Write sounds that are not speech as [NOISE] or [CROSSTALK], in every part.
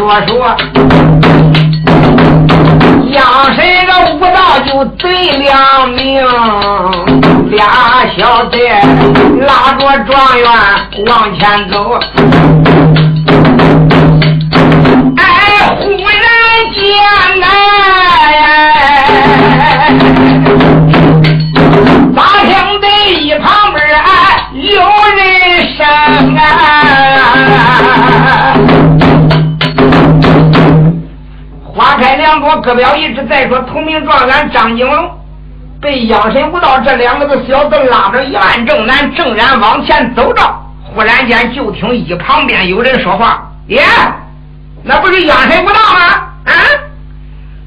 说说养身个武道就最亮明，俩小子拉着状元往前走。开两朵，各表一直在说同名状元张景龙，被养神无道这两个子小子拉着一万正南，正然往前走着。忽然间，就听一旁边有人说话：“耶，那不是养神无道吗？啊，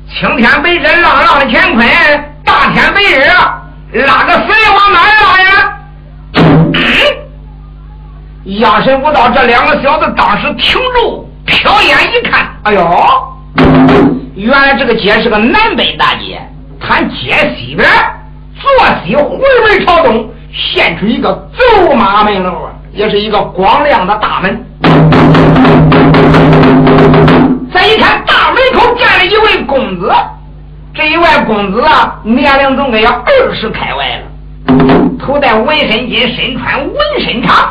青天白日，朗朗的乾坤，大天白日，拉个谁往哪拉呀？” [COUGHS] 养神无道这两个小子当时停住，瞟眼一看，哎呦，原来这个街是个南北大街，他街西边坐西回门朝东，现出一个走马门楼啊，也是一个光亮的大门。再一看，大门口站着一位公子，这一位公子啊，年龄总该要二十开外了。头戴纹身巾，身穿纹身长。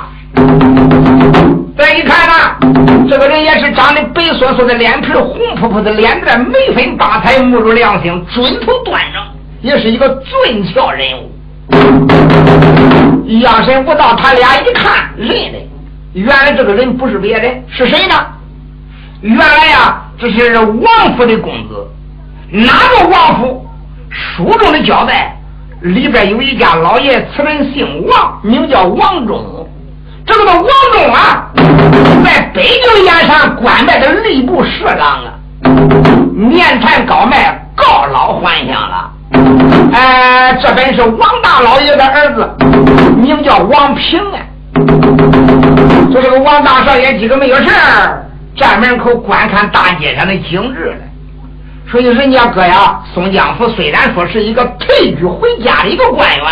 再一看呢，这个人也是长得白缩缩的脸皮，红扑扑的脸蛋，眉分八彩，目如亮星，准头端正，也是一个俊俏人物。杨神武道，他俩一看认得，原来这个人不是别人，是谁呢？原来呀，这是王府的公子。哪个王府？书中的交代。里边有一家老爷，此人姓王，名叫王忠。这个王忠，在北京燕山官拜的吏部侍郎啊，年产高迈，告老还乡了。哎，这本是王大老爷的儿子，名叫王平啊。就这个王大少爷，今个没有事儿站门口观看大街上的景致了。所以人家哥呀，宋江府虽然说是一个退居回家的一个官员，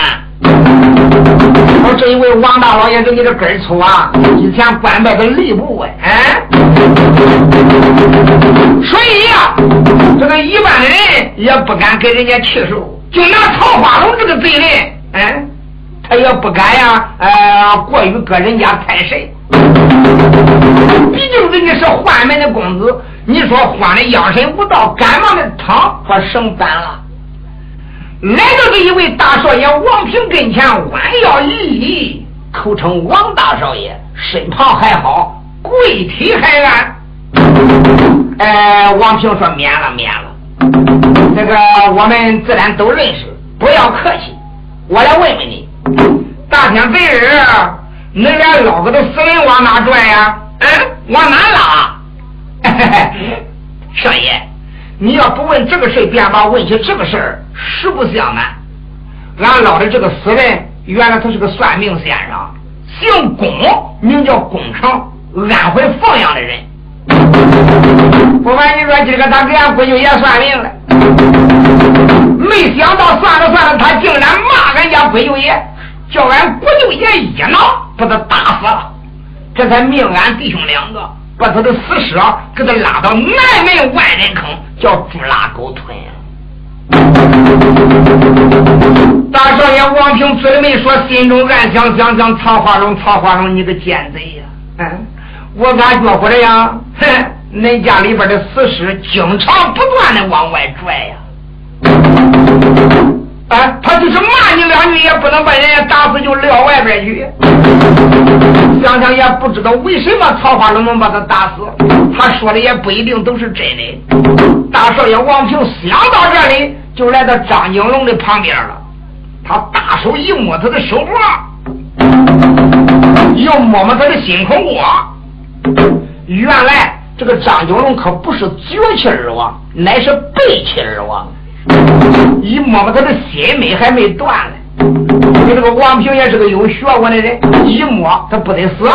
我这一位王大老爷人家这根粗啊，以前官拜的吏部哎，所以呀，这个一般的人也不敢给人家起手，就拿曹花龙这个贼人，哎，他也不敢呀，呃，过于搁人家太神，毕竟人家是宦门的公子。你说慌的养身无道，赶忙的汤把绳翻了，来到这一位大少爷王平跟前，弯腰一礼，口称王大少爷，身旁还好，跪体还安。哎，王平说免了免了，这个我们自然都认识，不要客气。我来问问你，大天白日，你俩老个的死人往哪拽呀？嗯，往哪拉？嘿嘿嘿少爷，你要不问这个事便把，问起这个事儿，实不相瞒，俺捞的这个死人，原来他是个算命先生，姓龚，名叫龚成，安徽凤阳的人。不瞒你说，今个他给俺闺女也算命了，没想到算着算着，他竟然骂俺家闺女爷，叫俺闺女爷一闹，把他打死了，这才命俺弟兄两个。把他的死尸，给他拉到南门万人坑，叫猪拉狗吞。大少爷王平嘴里没说，心中暗想：想想曹花荣，曹花荣，你个奸贼呀！嗯，我咋觉乎的呀？哼，恁家里边的死尸经常不断的往外拽呀。啊，他就是骂你两句，也不能把人家打死就撂外边去。想想也不知道为什么曹花龙能把他打死，他说的也不一定都是真的。大少爷王平想到这里，就来到张景龙的旁边了。他大手一摸他的手脖，又摸摸他的心口窝，原来这个张景龙可不是绝气而亡，乃是背气而亡。一摸摸他的心脉还没断呢。你这个王平也是个有学问的人，一摸他不得死。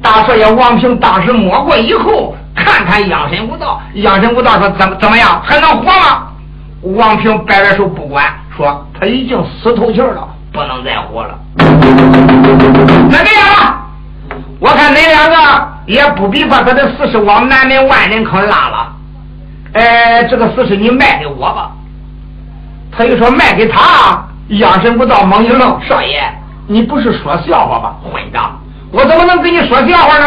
大少爷王平当时摸过以后，看看养生无道，养生无道说怎么怎么样还能活吗？王平摆摆手不管，说他已经死透气了，不能再活了。那这样吧，我看恁两个也不必把他的死尸往南门万人坑拉了。哎，这个死尸你卖给我吧。他又说卖给他，养生不到猛一愣，少爷，你不是说笑话吧？混账！我怎么能跟你说笑话呢？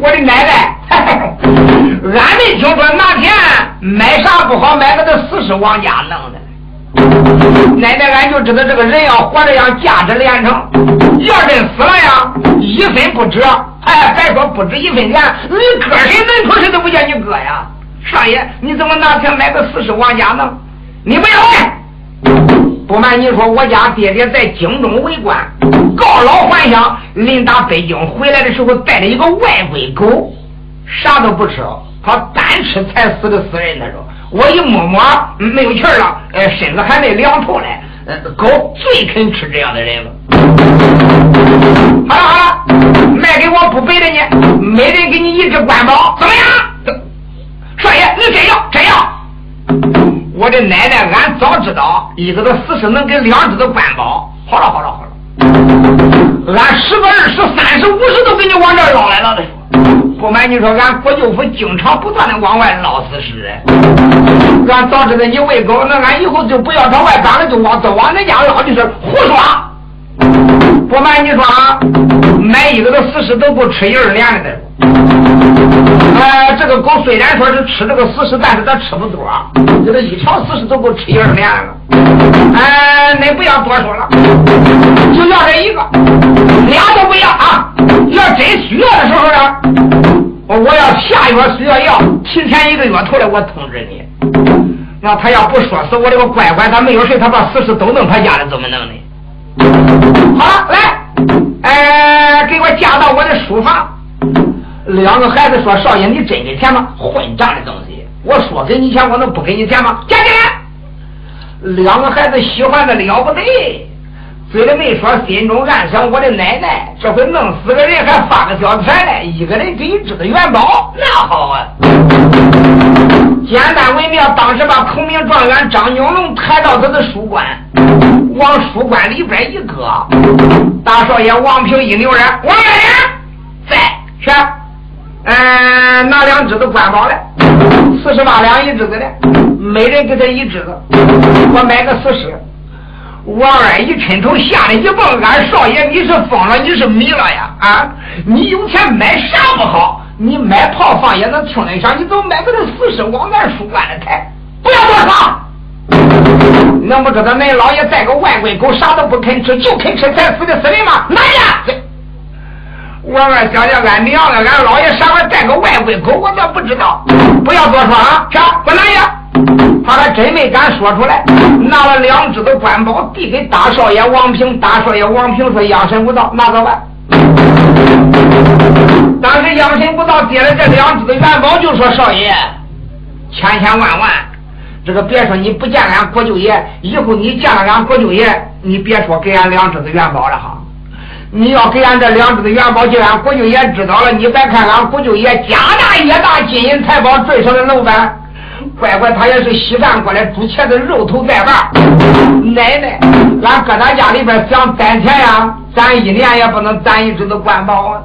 我的奶奶，[LAUGHS] 俺没听说哪天买啥不好，买个这死尸王家弄的。奶奶，俺就知道这个人要活着要价值连城，要真死了呀，一分不值。哎，别说不值一分钱，你搁谁门口谁都不叫你哥呀。少爷，你怎么哪天买个死尸王家弄？你不要问。不瞒你说，我家爹爹在京中为官，告老还乡，临打北京回来的时候带了一个外归狗，啥都不吃，他单吃才死的死人。他说。我一摸摸，没有气儿了，呃，身子还没凉透嘞。呃，狗最肯吃这样的人了。好了好了，卖给我不背的呢，每人给你一只官宝，怎么样？少爷，你真要真要？我的奶奶，俺早知道一个的死尸能给两只的官宝。好了好了好了，俺十个、二十、三十、五十都给你往这捞来了。不瞒你说，俺国舅府经常不断的往外捞死尸。俺早知道你喂狗，那俺以后就不要朝外边了，就往都往恁家捞，就是胡说。不瞒你说，啊，买一个的死尸都够吃一二年的。呃，这个狗虽然说是吃这个死尸，但是它吃不多，这个一条死尸都够吃一二年了。哎，恁不要多说了，就要这一个，俩都不要啊！要真需要的时候呢，我要下月需要药，提前一个月头来我通知你。那他要不说死，我这个乖乖他没有事，他把死尸都弄他家里怎么弄的？好了，来，哎，给我嫁到我的书房。两个孩子说：“少爷，你真给钱吗？混账的东西！我说给你钱，我能不给你钱吗？加进来。”两个孩子喜欢的了不得。嘴里没说，心中暗想：我的奶奶，这回弄死个人还发个小财来，一个人给一支的元宝，那好啊！简单为妙，当时把孔明状元张九龙抬到他的书馆，往书馆里边一搁，大少爷王平一扭人，王大人在去，嗯，拿两支的官宝来，四十八两一支子的，每人给他一支子，我买个四十。王二一抻头，吓得一蹦。俺少爷，你是疯了，你是迷了呀？啊！你有钱买啥不好？你买炮房也能听得响，你怎么买个这死尸往俺书馆里抬？不要多说！能不知道恁老爷带个外国狗，啥都不肯吃，就肯吃才死的死人吗？拿去！王二想想，俺娘了，俺老爷啥玩意带个外国狗，我咋不知道？不要多说啊！去，给拿去！他还真没敢说出来，拿了两只的官宝递给大少爷王平。大少爷王平说：“养神不到，拿走吧。”当时养神不到接了这两只的元宝，就说：“少爷，千千万万，这个别说你不见俺国舅爷，以后你见了俺国舅爷，你别说给俺两只的元宝了哈。你要给俺这两只的元宝，就俺国舅爷知道了，你别看俺国舅爷家大业大，金银财宝最上的楼板。”乖乖，他也是稀饭过来，煮茄子肉头带瓣。奶奶，俺搁咱家里边想攒钱呀，攒一年也不能攒一只的官宝啊！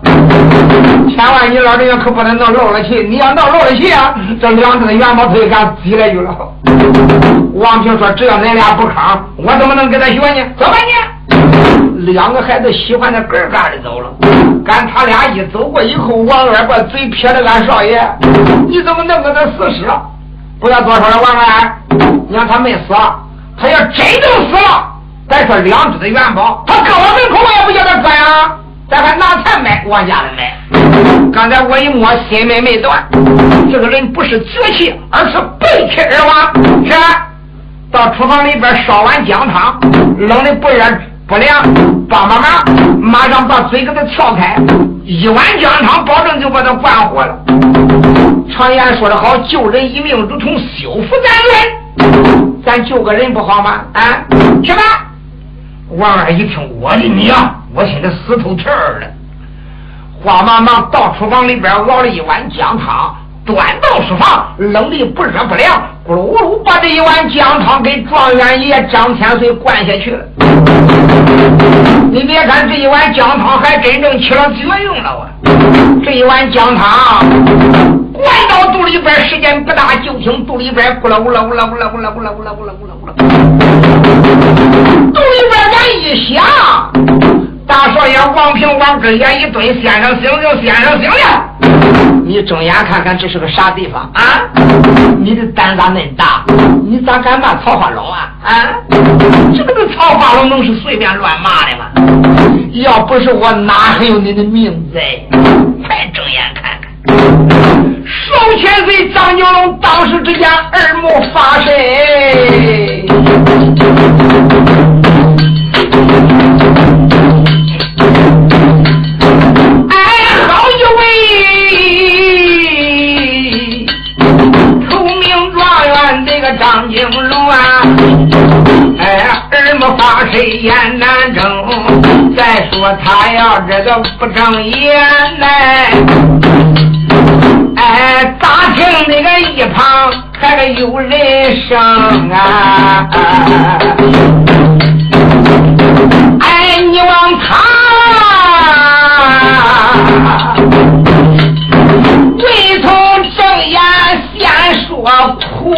千万你老人家可不能闹漏了气，你要闹漏了气啊，这两只的元宝他就敢挤来去了。王平说：“只要恁俩不吭，我怎么能跟他学呢？走吧你。”两个孩子喜欢的咯嘎的走了。赶他俩一走过以后，王二把嘴撇着俺少爷：“你怎么弄个那死尸？”不要多说了，王二，你看他没死，他要真正死了，再说两只的元宝，他搁我门口，我也不叫他搁呀。咱还拿钱买，往家里买。刚才我一摸，心脉没断，这个人不是绝气，而是背气而亡。是，到厨房里边烧碗姜汤，冷的不热，不凉，帮帮忙，马上把嘴给他撬开，一碗姜汤，保证就把他灌活了。常言说得好，救人一命如同修复咱人，咱救个人不好吗？啊，去吧。王二一听，我的娘，我现在死透气儿了。慌忙忙到厨房里边熬了一碗姜汤，端到书房，冷的不热不凉，咕噜咕噜把这一碗姜汤给状元爷张千岁灌下去了。你别看这一碗姜汤还真正起了作用了啊！这一碗姜汤灌到肚里边，时间不大，就听肚里边咕噜咕噜咕噜咕噜咕噜咕噜咕噜咕噜咕噜咕噜，肚里边咱一响。大少爷王平往跟前一蹲，先生醒醒，先生醒了！你睁眼看看，这是个啥地方啊？你的胆咋恁大？你咋敢骂曹化龙啊？啊！这个曹化龙能是随便乱骂的吗？要不是我，哪还有你的命在？快睁眼看看！少千岁张九龙当时之间耳目发神。黑眼难睁。再说他要这个不睁眼来，哎，咋听那个一旁还有人声啊？哎，你往他未从正眼先说苦。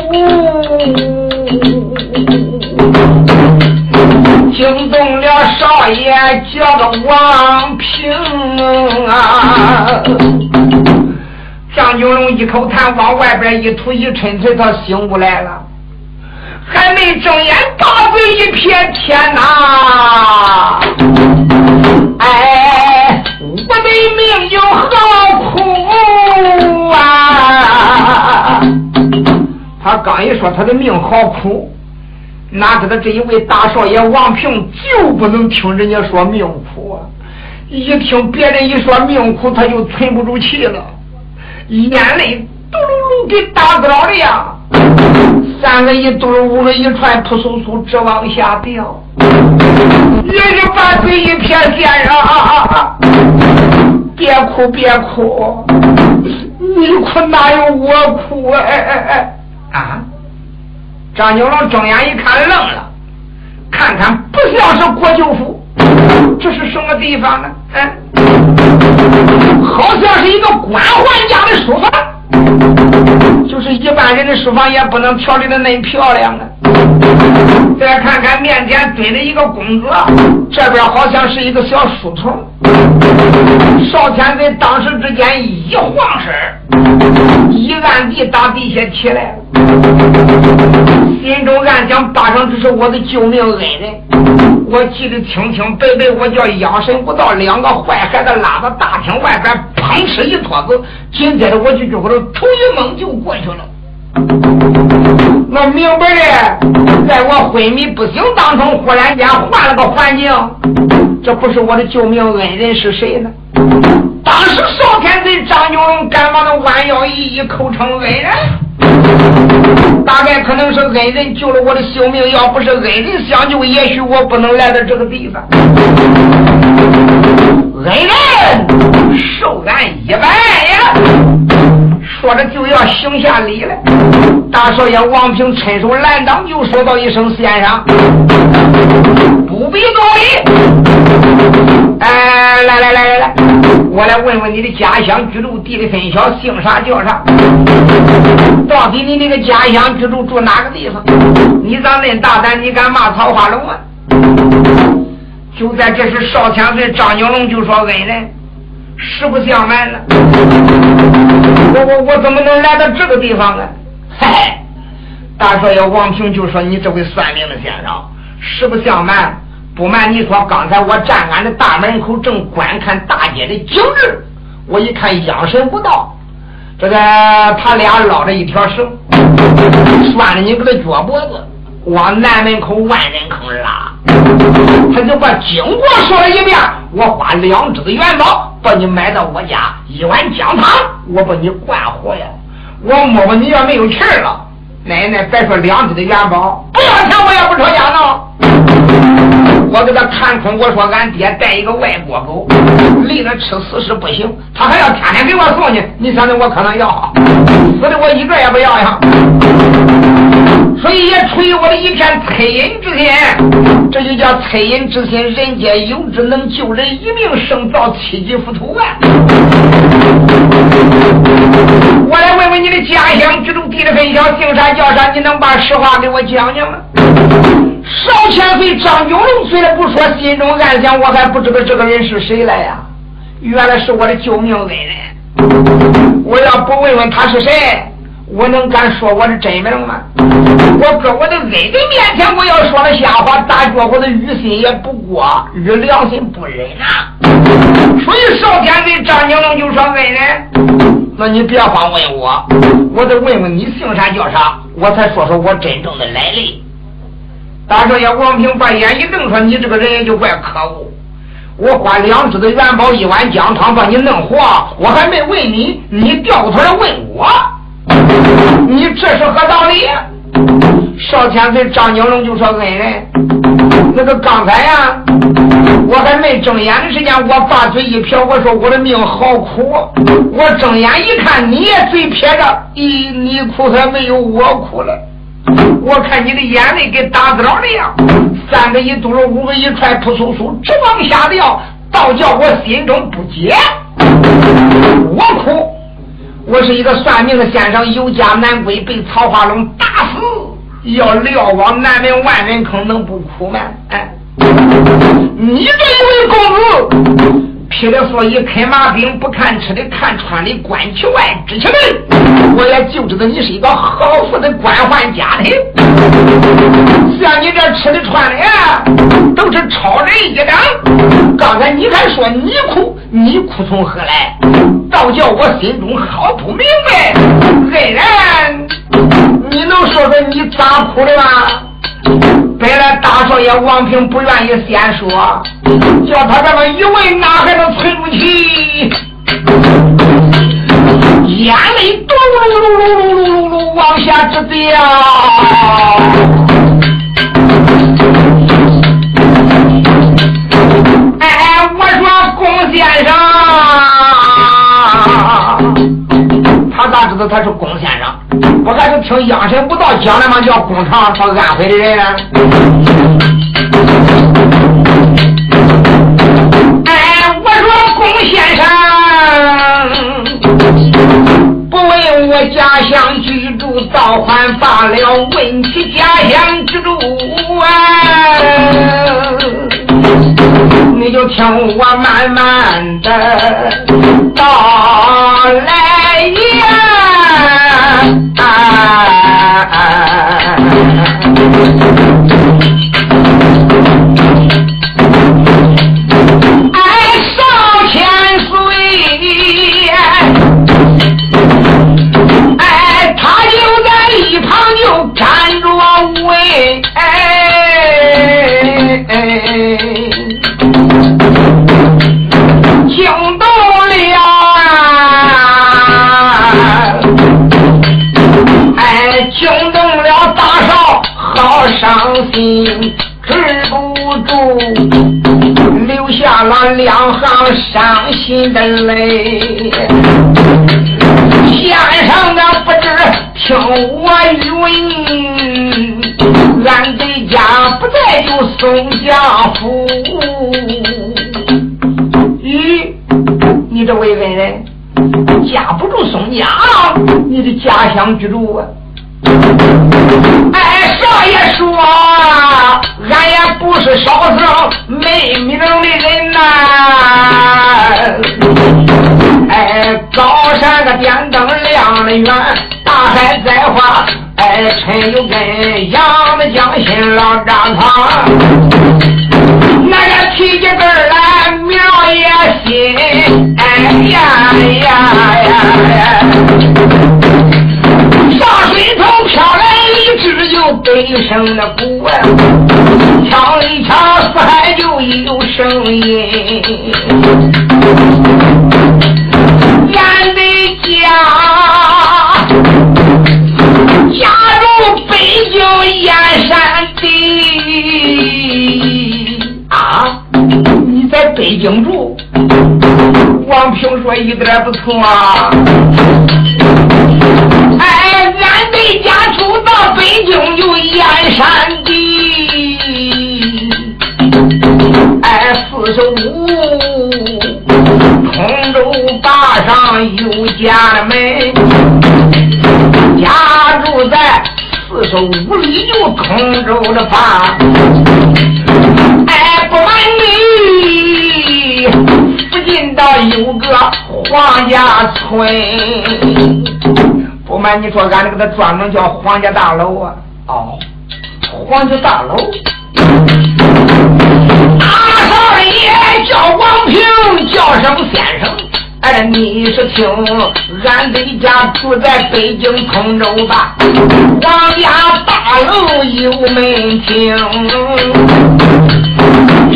惊动了少爷，叫个王平啊！张九龙一口痰往外边一吐一抻，嘴他醒过来了，还没睁眼，大嘴一撇，天哪！哎，我的命有何苦啊！他刚一说他的命好苦。哪知道这一位大少爷王平就不能听人家说命苦啊！一听别人一说命苦，他就存不住气了，眼泪嘟噜噜给打掉了呀！三个一嘟噜，五个一串，扑簌簌直往下掉。也是半嘴一片，先生，别哭别哭，你哭哪有我哭哎哎哎啊！张九龙睁眼一看，愣了，看看不像是国舅府，这是什么地方呢？嗯，好像是一个官宦家的书房，就是一般人的书房也不能调理的那漂亮啊。再看看面前蹲着一个公子，这边好像是一个小书童。少天在当时之间一晃身一按地打地下起来了。心中暗想：八成这是我的救命恩人。我记得清清白白，我叫养神不到，两个坏孩子拉到大厅外边，砰哧一坨子，紧接着我就就给他头一蒙就过去了。我明白了，在我昏迷不醒当中，忽然间换了个环境，这不是我的救命恩人是谁呢？当时少天贼张九龙赶忙的弯腰一一口称恩人。大概可能是恩人救了我的性命，要不是恩人相救，也许我不能来到这个地方。恩人受俺一拜呀！说着就要行下礼了。大少爷王平伸手拦挡，就说道一声：“先生，不必多礼。哎，来来来来来，我来问问你的家乡居住地的分晓，姓啥叫啥？到底你那个家乡居住住哪个地方？你咋恁大胆？你敢骂曹花龙啊？”就在这时，少千岁张九龙就说：“恩人。”实不相瞒了，我我我怎么能来到这个地方呢？嗨，大少爷王平就说：“你这位算命的先生，实不相瞒，不瞒你说，刚才我站俺的大门口，正观看大街的景致，我一看养神不到，这个他俩捞着一条绳，拴着你个的脚脖子，往南门口万人坑拉。他就把经过说了一遍。我花两只的元宝把你买到我家，一碗姜汤我把你灌活呀。我摸摸你要没有气儿了，奶奶别说两只的元宝，不要钱我也不吵架呢。我给他看空，我说俺爹带一个外国狗，累了吃死是不行，他还要天天给我送去，你想想我可能要？死的我一个也不要呀。所以也出于我的一片恻隐之心，这就叫恻隐之心，人皆有之，能救人一命胜造七级浮屠啊！我来问问你的家乡居住地的分晓，姓啥叫啥？你能把实话给我讲讲吗？少千岁张九龙虽然不说，心中暗想：我还不知道这个人是谁来呀？原来是我的救命恩人！我要不问问他是谁？我能敢说我的真名吗？我搁我的恩人面前，我要说了瞎话，大觉我的于心也不过，于良心不忍啊！所以少天对张景龙就说：“恩人，那你别慌问我，我得问问你姓啥叫啥，我才说说我真正的来历。”大少爷王平把眼一瞪，说：“你这个人也就怪可恶！我花两只的元宝，一碗姜汤把你弄活，我还没问你，你掉过头来问我。”你这是何道理？少天岁张景龙就说：“恩人，那个刚才呀，我还没睁眼的时间，我把嘴一撇，我说我的命好苦。我睁眼一看，你也嘴撇着，咦，你苦还没有我苦了。我看你的眼泪跟打子儿的样，三个一嘟噜，五个一踹，扑簌簌直往下掉，倒叫我心中不解。我哭。”我是一个算命的先生，有家难归，被曹化龙打死，要撂往南门万人坑，能不哭吗？哎，你这一位公子，披了说一开马兵，不看吃的，看穿的，观其外，知其内，我也就知道你是一个好富的官宦家庭。像你这吃的穿的呀，都是超人一等。刚才你还说你苦，你苦从何来？倒叫我心中好不明白，恩人，你能说说你咋哭的吗？本来大少爷王平不愿意先说，叫他这么一问，哪还能存住气？眼泪嘟噜噜噜噜噜噜噜往下直掉。哎，我说龚先生。他咋知道他是龚先生？不还是听央神不道讲的吗？叫工厂到安徽的人。哎，我说龚先生，不问我家乡居住，倒还罢了，问起家乡居住啊，你就听我慢慢的道来呀。心止不住，流下了两行伤心的泪。先生的不知听我云，俺的家不在就宋家府。咦，你这位恩人，架不住宋家，你的家乡居住啊？哎，少爷说，俺也不是少生没名的人呐。哎，高山个点灯亮的远，大海在画，哎，趁有根杨的江心老张堂，那个提起根来苗也新，哎呀呀呀呀。大水头飘来一只就悲声的鼓啊，敲一敲四海就有声音。俺的家家住北京燕山地啊，你在北京住？王平说一点不错啊。哎，俺的家住到北京就燕山地，哎，四十五，通州坝上有家门，家住在四十五里就通州的坝。不瞒你，附近倒有个黄家村。不瞒你说，俺那个他专门叫黄家大楼啊！哦，黄家大楼。大少爷叫王平，叫声先生。哎，你是听俺的家住在北京通州吧？皇家大楼有门厅，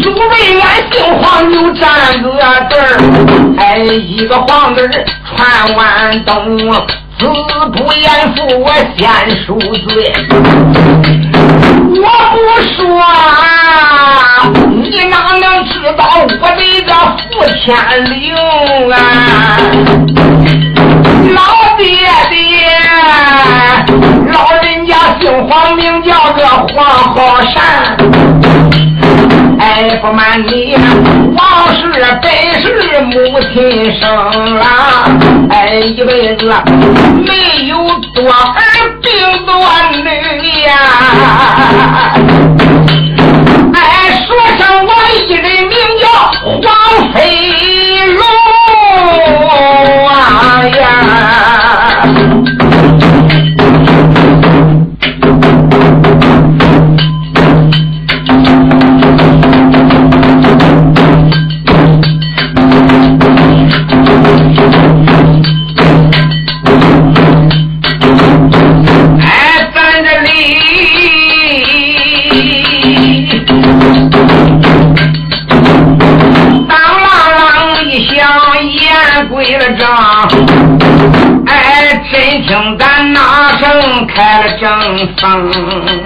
诸位俺姓黄就站个字儿，哎，一个黄字传万东。子不言父，我先赎罪。我不说，你哪能知道我的个父天灵啊？老爹爹，老人家姓黄，名叫个黄浩山。哎，不瞒你，王氏本是母亲生啊，哎，一辈子没有多儿病多女呀。正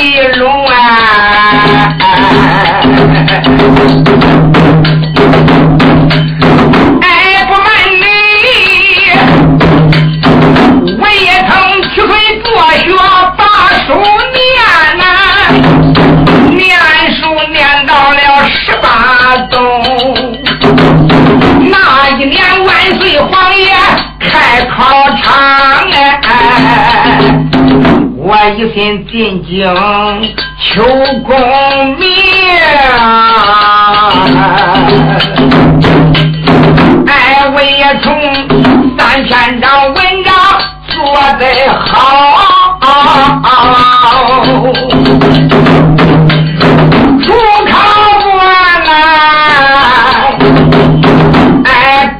一龙啊。哎，不瞒你，我也曾去回做学把书念我一心进京求功名，哎，我也从三千张文章做得好，主考官呐。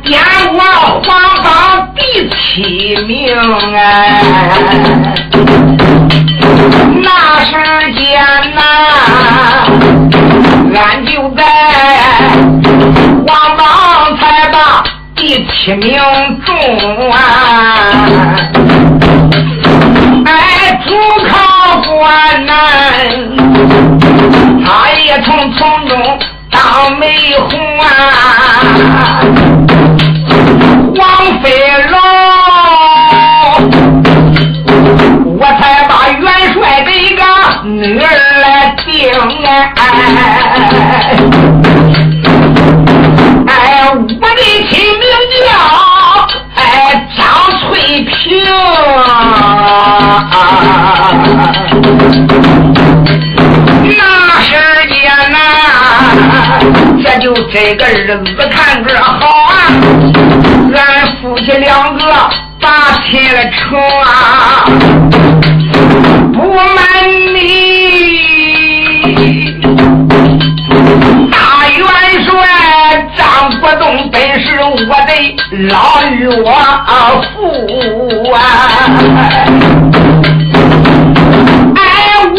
见我皇榜第七名哎，俺就在皇榜才把第七名中啊！哎，主考官呐，他也从从中当媒红啊！王飞龙，我才把元帅的一个女儿来定哎，就这个日子看着好啊，俺夫妻两个打起了成啊，不瞒你，大元帅张国栋本是我的老岳父啊，哎，我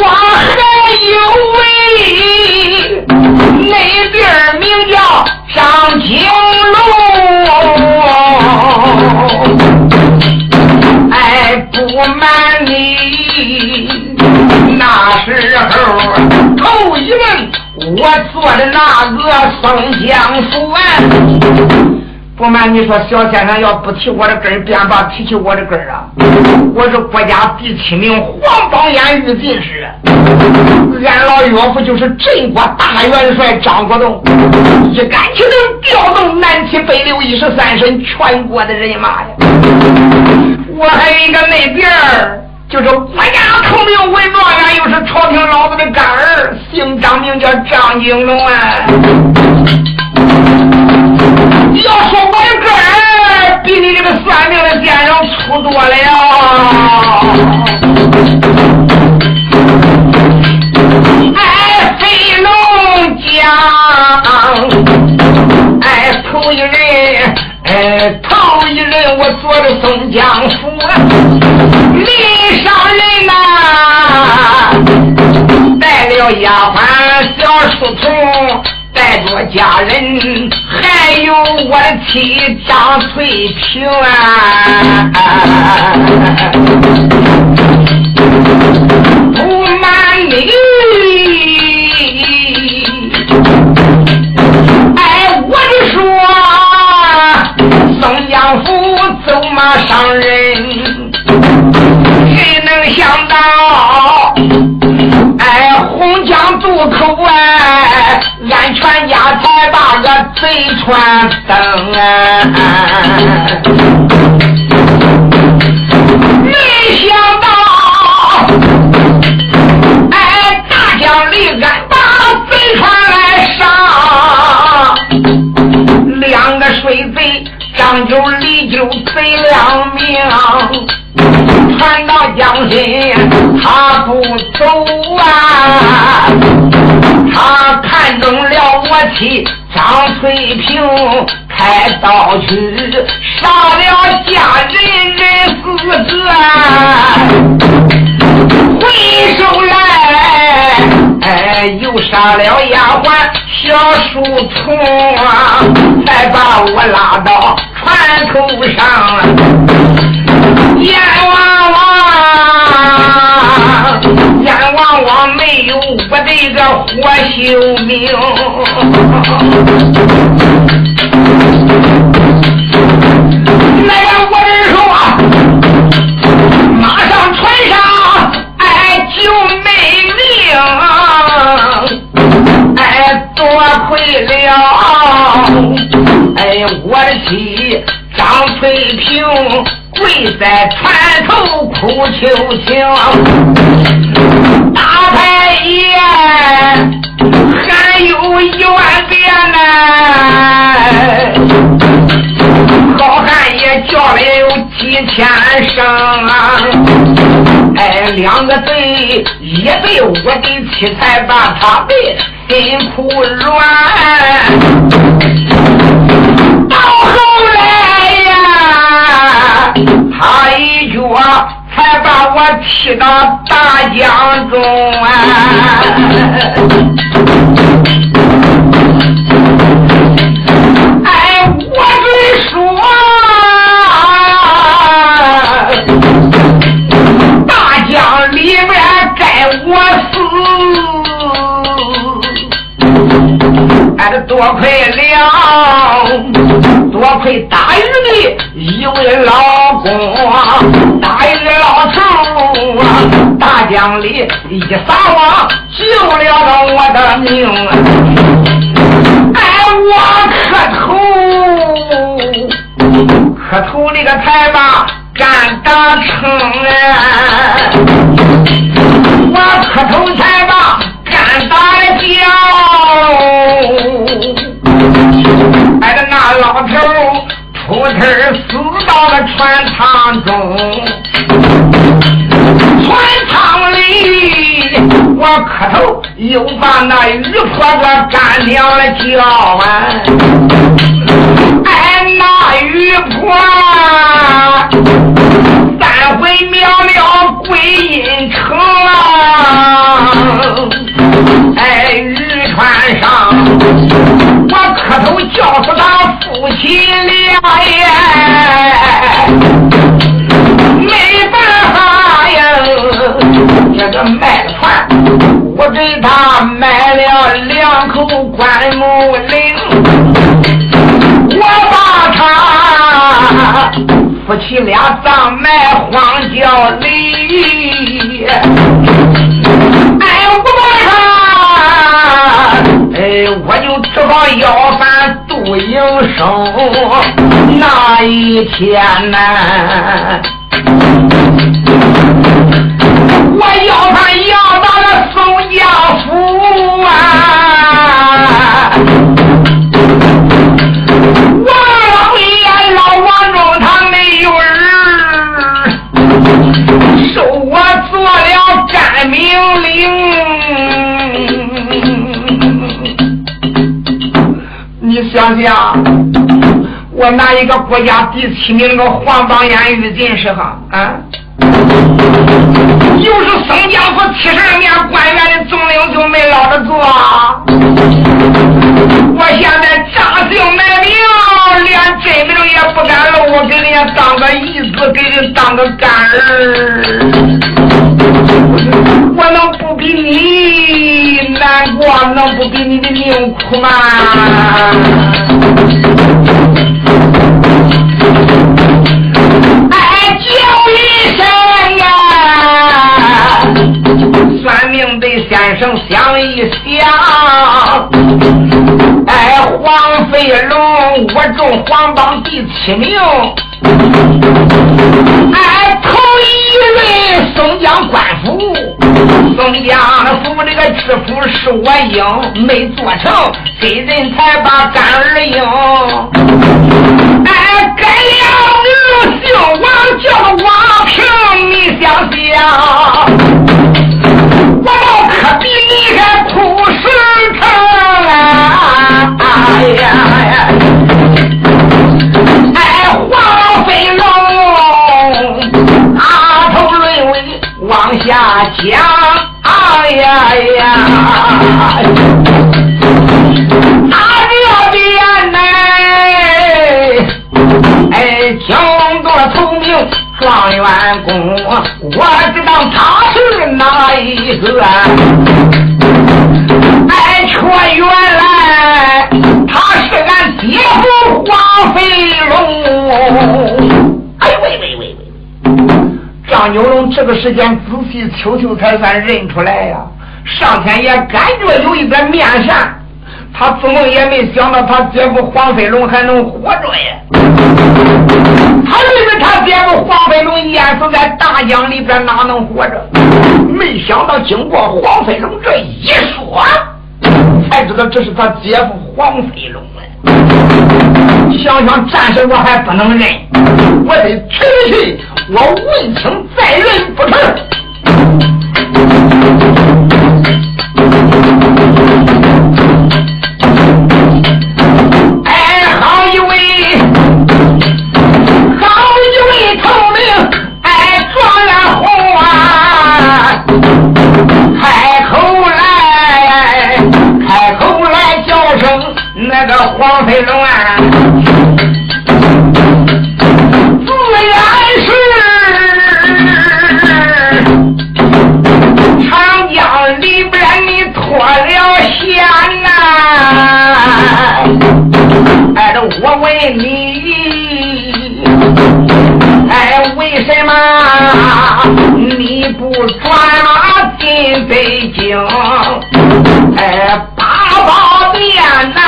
时候头一问我做的那个宋江府啊。不瞒你说，小先生要不提我的根儿，便把提起我的根儿啊！我是国家第七名黄榜眼御进士，俺老岳父就是镇国大元帅张国栋，一杆就能调动南七北六一十三省全国的人马呀！我还有一个那边儿，就是国家头名文状元，又是朝廷老子的干儿，姓张，名叫张景龙啊！要说我的个儿比你这个算命的先生粗多了，哎，飞龙江，哎，头一人，哎，头一人我做的宋江府，丫鬟小书童。带着家人，还有我的妻张翠萍啊！不瞒你，哎，我就说宋江府走马上任，谁能想到，江渡口哎。俺全家才把个贼船登啊！没想到，哎，大江里俺把贼船来上，两个水贼张九、李九贼两命，船到江心他不走啊！他看中了我妻张翠萍，开刀去杀了家人人四个，回首来，哎，又杀了丫鬟小书童啊，才把我拉到船头上，阎王王。阎王王没有我的个活性命，那个我是说，马上穿上哎就没命，哎多亏了哎我的妻张翠萍跪在船头哭求情。大太爷，还有一万遍呢，好汉也叫了有几千声啊！哎，两个贼一被我的妻才把他背，心苦软。我踢到大江中啊！哎，我是说，大江里面该我死，哎，多亏了。多亏大鱼的一位老公，大禹老头啊，大江里一撒网救了我的命。哎，我磕头，磕头那个才把干打成啊，我磕头才把干打了出气死到了船舱中，船舱里我磕头又把那渔婆子干掉了叫啊！哎，那渔婆夫妻俩葬埋荒郊里，哎，我把他，哎，我就只好要饭度营生。那一天呐，我要饭要到了宋家府啊。命令，你想想，我拿一个国家第七名的黄榜眼玉进士哈啊，就是松江府七十二年官员的总领就没捞着做。我现在给人家当个义子，给人当个干儿。我能不比你难过？能不比你的命苦吗？哎，叫一声呀！算命的先生想一想，哎，黄飞龙我中黄榜第七名。哎，头一位松江官府，松江府这个知府是我应，没做成，给人才把干儿应。哎，改了名姓王，叫王平，你想想，我倒可比你还苦实诚啊！哎呀呀！往下讲，哎呀呀，他这边呢，哎，叫个头名状元公，我知道他一个？哎，却原来他是俺姐夫黄飞龙。哎喂喂喂喂！张九龙这个时间仔细瞅瞅，才算认出来呀。上天也感觉有一点面善，他做梦也没想到他姐夫黄飞龙还能活着呀。他以为他姐夫黄飞龙淹死在大江里边，哪能活着？没想到经过黄飞龙这一说，才知道这是他姐夫黄飞龙想想暂时我还不能认，我得提去，我问清再认不成。我问你，哎，为什么你不转马进北京？哎，八宝殿呐，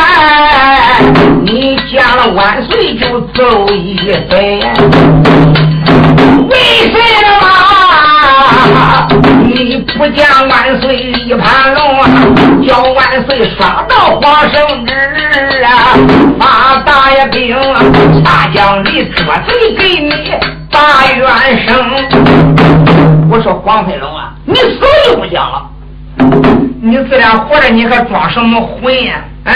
你见了万岁就走一回。为什么你不见万岁一盘龙，叫万岁刷到皇生旨啊？发大爷兵啊，大将李捉贼给你把冤声。我说黄飞龙啊，你死就不讲了，你自然活着，你还装什么混呀？啊！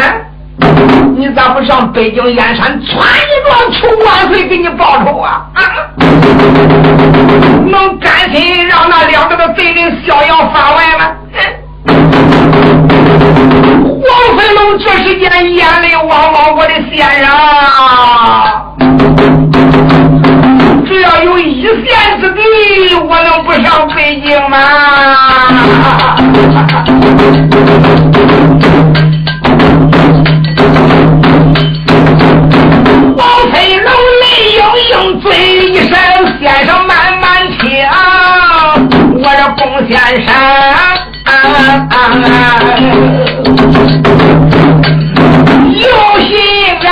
你咋不上北京燕山穿一撞求万岁给你报仇啊？啊！能甘心让那两个的贼人逍遥法外吗？黄飞龙这时间眼泪汪汪，我的先生，只要有一线之地，我能不上北京吗？王飞龙泪盈盈，嘴一声：“先生慢慢听，我这龚先生。”有心啊，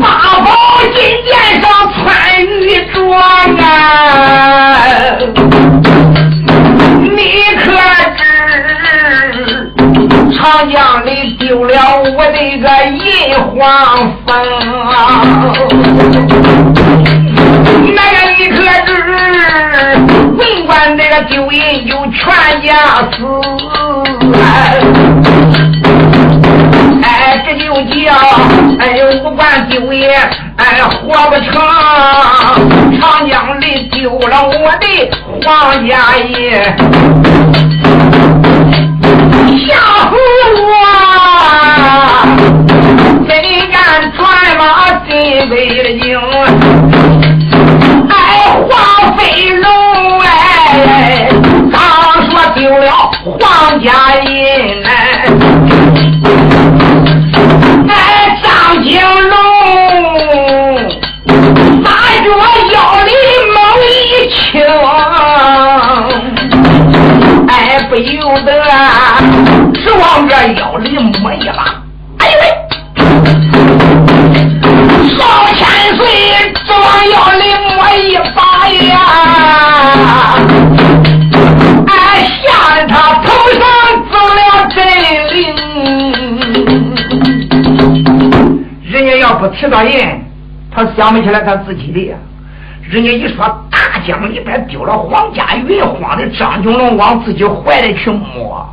八宝金殿上穿玉装啊，你可知长江里丢了我的个银黄蜂？丢人就全家死，哎，这就叫哎不管丢银哎活不成，长江里丢了我的黄家爷，吓死我！谁敢传马进北京？哎黄飞龙家人来，哎张金龙拿着腰里猛一轻，哎不由得指往这腰里到人，他想不起来他自己的。人家一说大江里边丢了皇家云慌的张九龙往自己怀里去摸。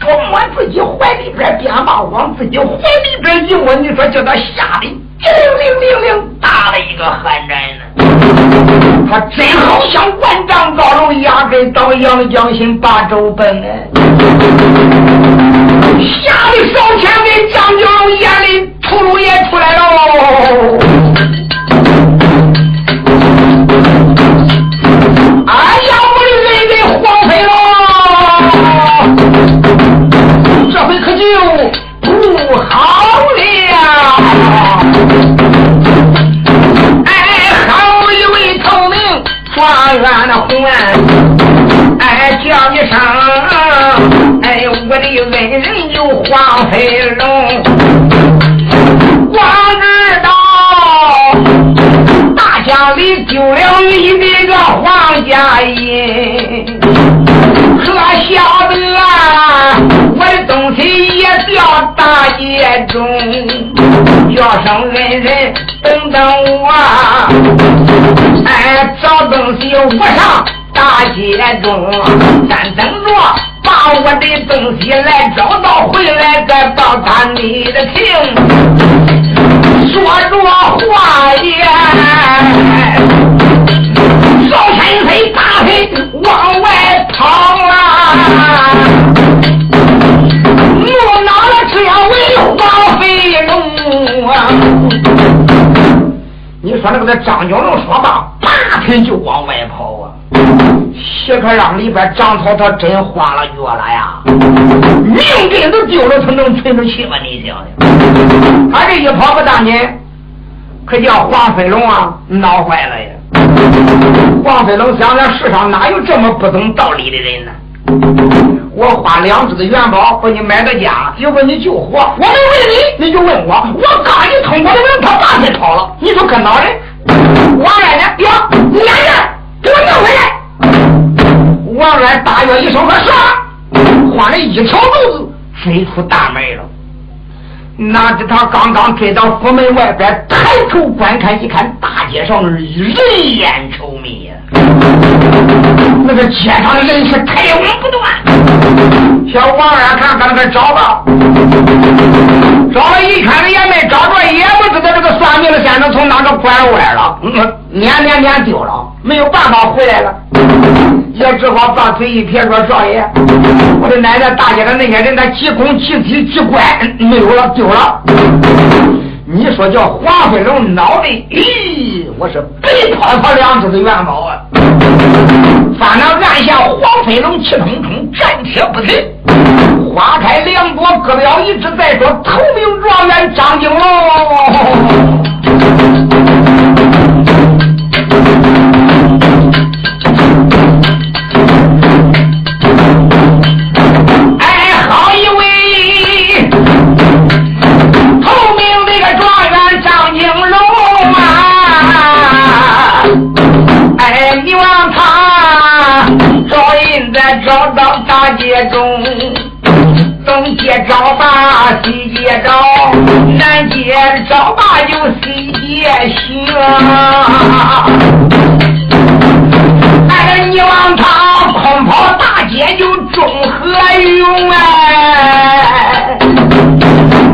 他摸自己怀里边，边把往自己怀里边一摸，你说叫他吓得。零零零零，打了一个寒战呢。他真好像万丈高楼压根到阳江心八州奔哎，吓得少前给将军龙眼里吐露也出来喽。哎呀，我的人人黄飞龙，这回可就不好了。状元的红，哎叫一声，我的恩人有黄飞龙，光知道大江里丢了你的个黄家银，可晓得，我的东西也掉大街中，叫声恩人等等我。哎，找东西我上大街中，咱等着把我的东西来找到，回来再报答你的情。说着话也，少千岁大腿往外跑啊！怒恼了这位黄飞龙啊！你说那个那张九龙说罢，拔腿就往外跑啊！斜客让里边张涛他真花了脚了呀！命根都丢了，他能存得起吗？你想想，他这一跑不当紧，可叫黄飞龙啊闹坏了呀！黄飞龙想想，世上哪有这么不懂道理的人呢？我花两只的元宝把你买到家，结果你救活。我没问你，你就问我。我刚一通过的门，他拔腿跑了。你说跟哪人？王二呢？别，你俩给我弄回来。王二大约一声说唰，换了一条路子飞出大门了。哪知他刚刚追到府门外边，抬头观看，一看大街上人烟稠密呀，那个街上的人是太往不断。小王二看看那个找吧，找了一圈子也没找着，也不知道这个算命的先生从哪个拐弯了，撵撵撵丢了，没有办法回来了，也只好把嘴一撇说：“少爷，我的奶奶大街上那些人，他急公几体几怪没有了，丢了。你说叫黄飞龙脑袋，咦，我是白泡他两只的元宝啊！反正按下黄飞龙气冲冲，战铁不停，花开两朵，各表一直在说：头名状元张金龙。街找吧，西街找，南街找吧，就西街行。哎，你往他空跑大街就中何用哎，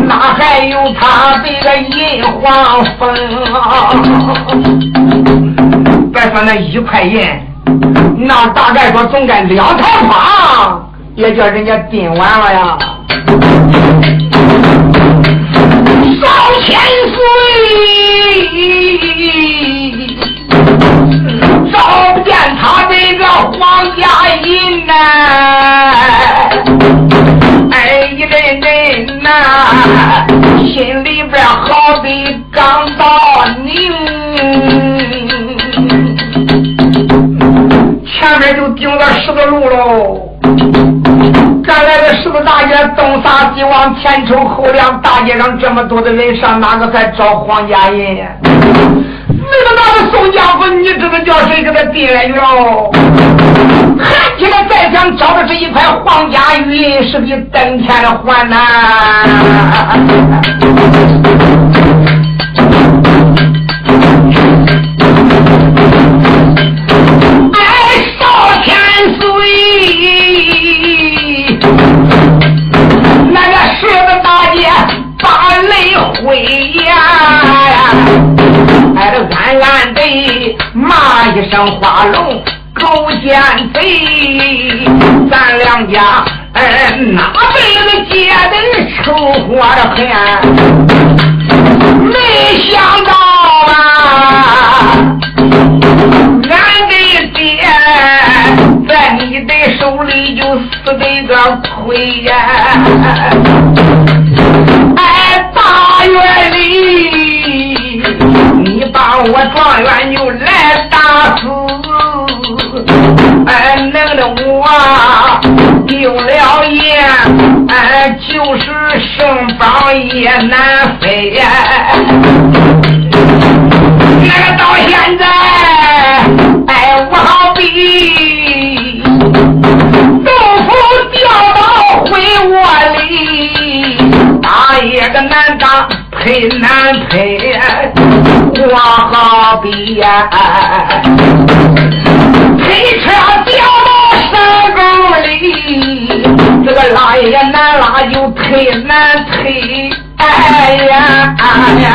哪还有他这个银黄风？别说那一块银。那大概说总该两套房，也叫人家订完了呀。少千岁，找不见他这个黄家银呐，哎，一阵阵呐，心里边好比刚到拧。前面就顶了十字路喽，赶来的十字大街东撒西望，前抽后量，大街上这么多的人，上哪个还找黄家人呀？那个那个宋家伙，你知道叫谁给他递来哟？喊起来再想找的是一块黄家玉，是比登天的还难。骂一声花龙勾奸贼，咱两家哎哪辈子结的仇活的很？没想到啊，俺的爹在你的手里就死的个亏呀！哎大院里，你把我状元就来打死，哎，弄得我丢了眼，哎，就是圣方也难飞呀。那个到现在，哎，我好比豆腐掉到灰窝里。打也个难打配难配，我好比呀，推车掉到山沟里，这个拉也难拉，又推难推，哎呀哎呀！